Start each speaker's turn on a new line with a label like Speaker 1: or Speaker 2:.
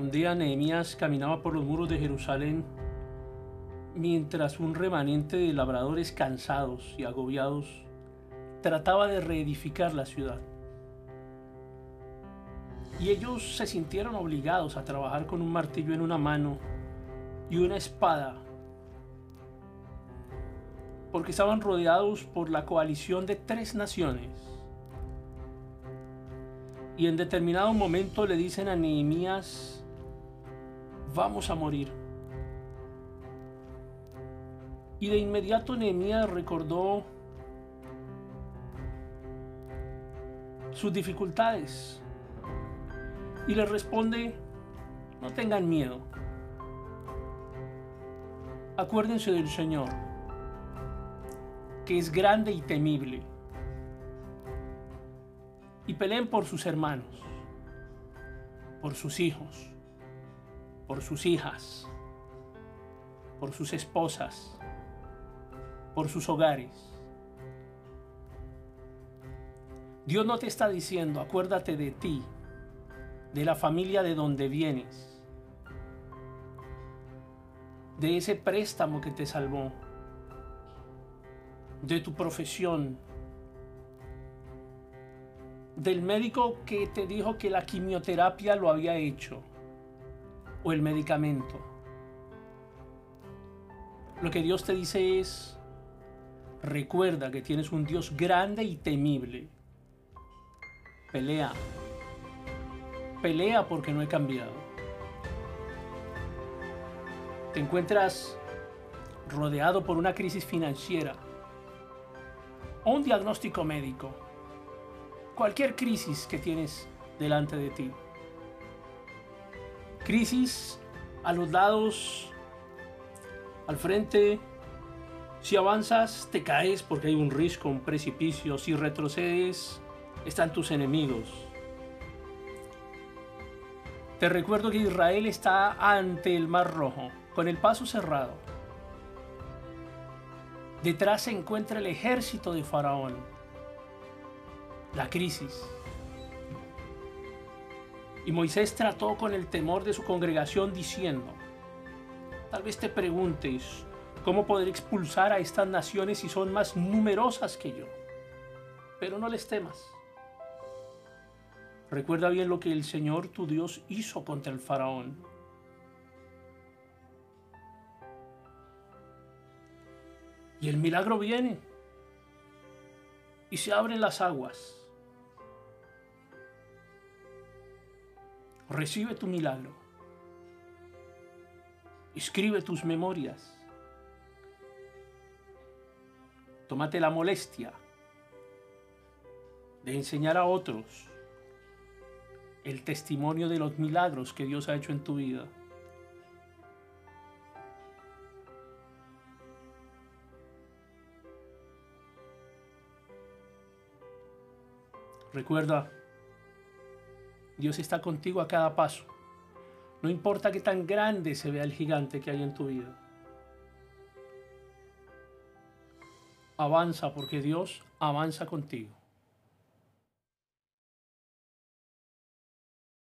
Speaker 1: Un día Nehemías caminaba por los muros de Jerusalén mientras un remanente de labradores cansados y agobiados trataba de reedificar la ciudad. Y ellos se sintieron obligados a trabajar con un martillo en una mano y una espada, porque estaban rodeados por la coalición de tres naciones. Y en determinado momento le dicen a Nehemías, vamos a morir. Y de inmediato Nehemías recordó sus dificultades y le responde, no tengan miedo. Acuérdense del Señor, que es grande y temible. Y peleen por sus hermanos, por sus hijos, por sus hijas, por sus esposas, por sus hogares. Dios no te está diciendo, acuérdate de ti, de la familia de donde vienes, de ese préstamo que te salvó, de tu profesión, del médico que te dijo que la quimioterapia lo había hecho, o el medicamento. Lo que Dios te dice es, recuerda que tienes un Dios grande y temible. Pelea. Pelea porque no he cambiado. Te encuentras rodeado por una crisis financiera o un diagnóstico médico. Cualquier crisis que tienes delante de ti. Crisis a los lados, al frente. Si avanzas, te caes porque hay un risco, un precipicio. Si retrocedes, están tus enemigos. Te recuerdo que Israel está ante el Mar Rojo, con el paso cerrado. Detrás se encuentra el ejército de Faraón. La crisis. Y Moisés trató con el temor de su congregación diciendo, tal vez te preguntes, ¿cómo poder expulsar a estas naciones si son más numerosas que yo? Pero no les temas. Recuerda bien lo que el Señor tu Dios hizo contra el faraón. Y el milagro viene. Y se abren las aguas. Recibe tu milagro. Escribe tus memorias. Tómate la molestia de enseñar a otros el testimonio de los milagros que Dios ha hecho en tu vida. Recuerda, Dios está contigo a cada paso. No importa qué tan grande se vea el gigante que hay en tu vida. Avanza porque Dios avanza contigo.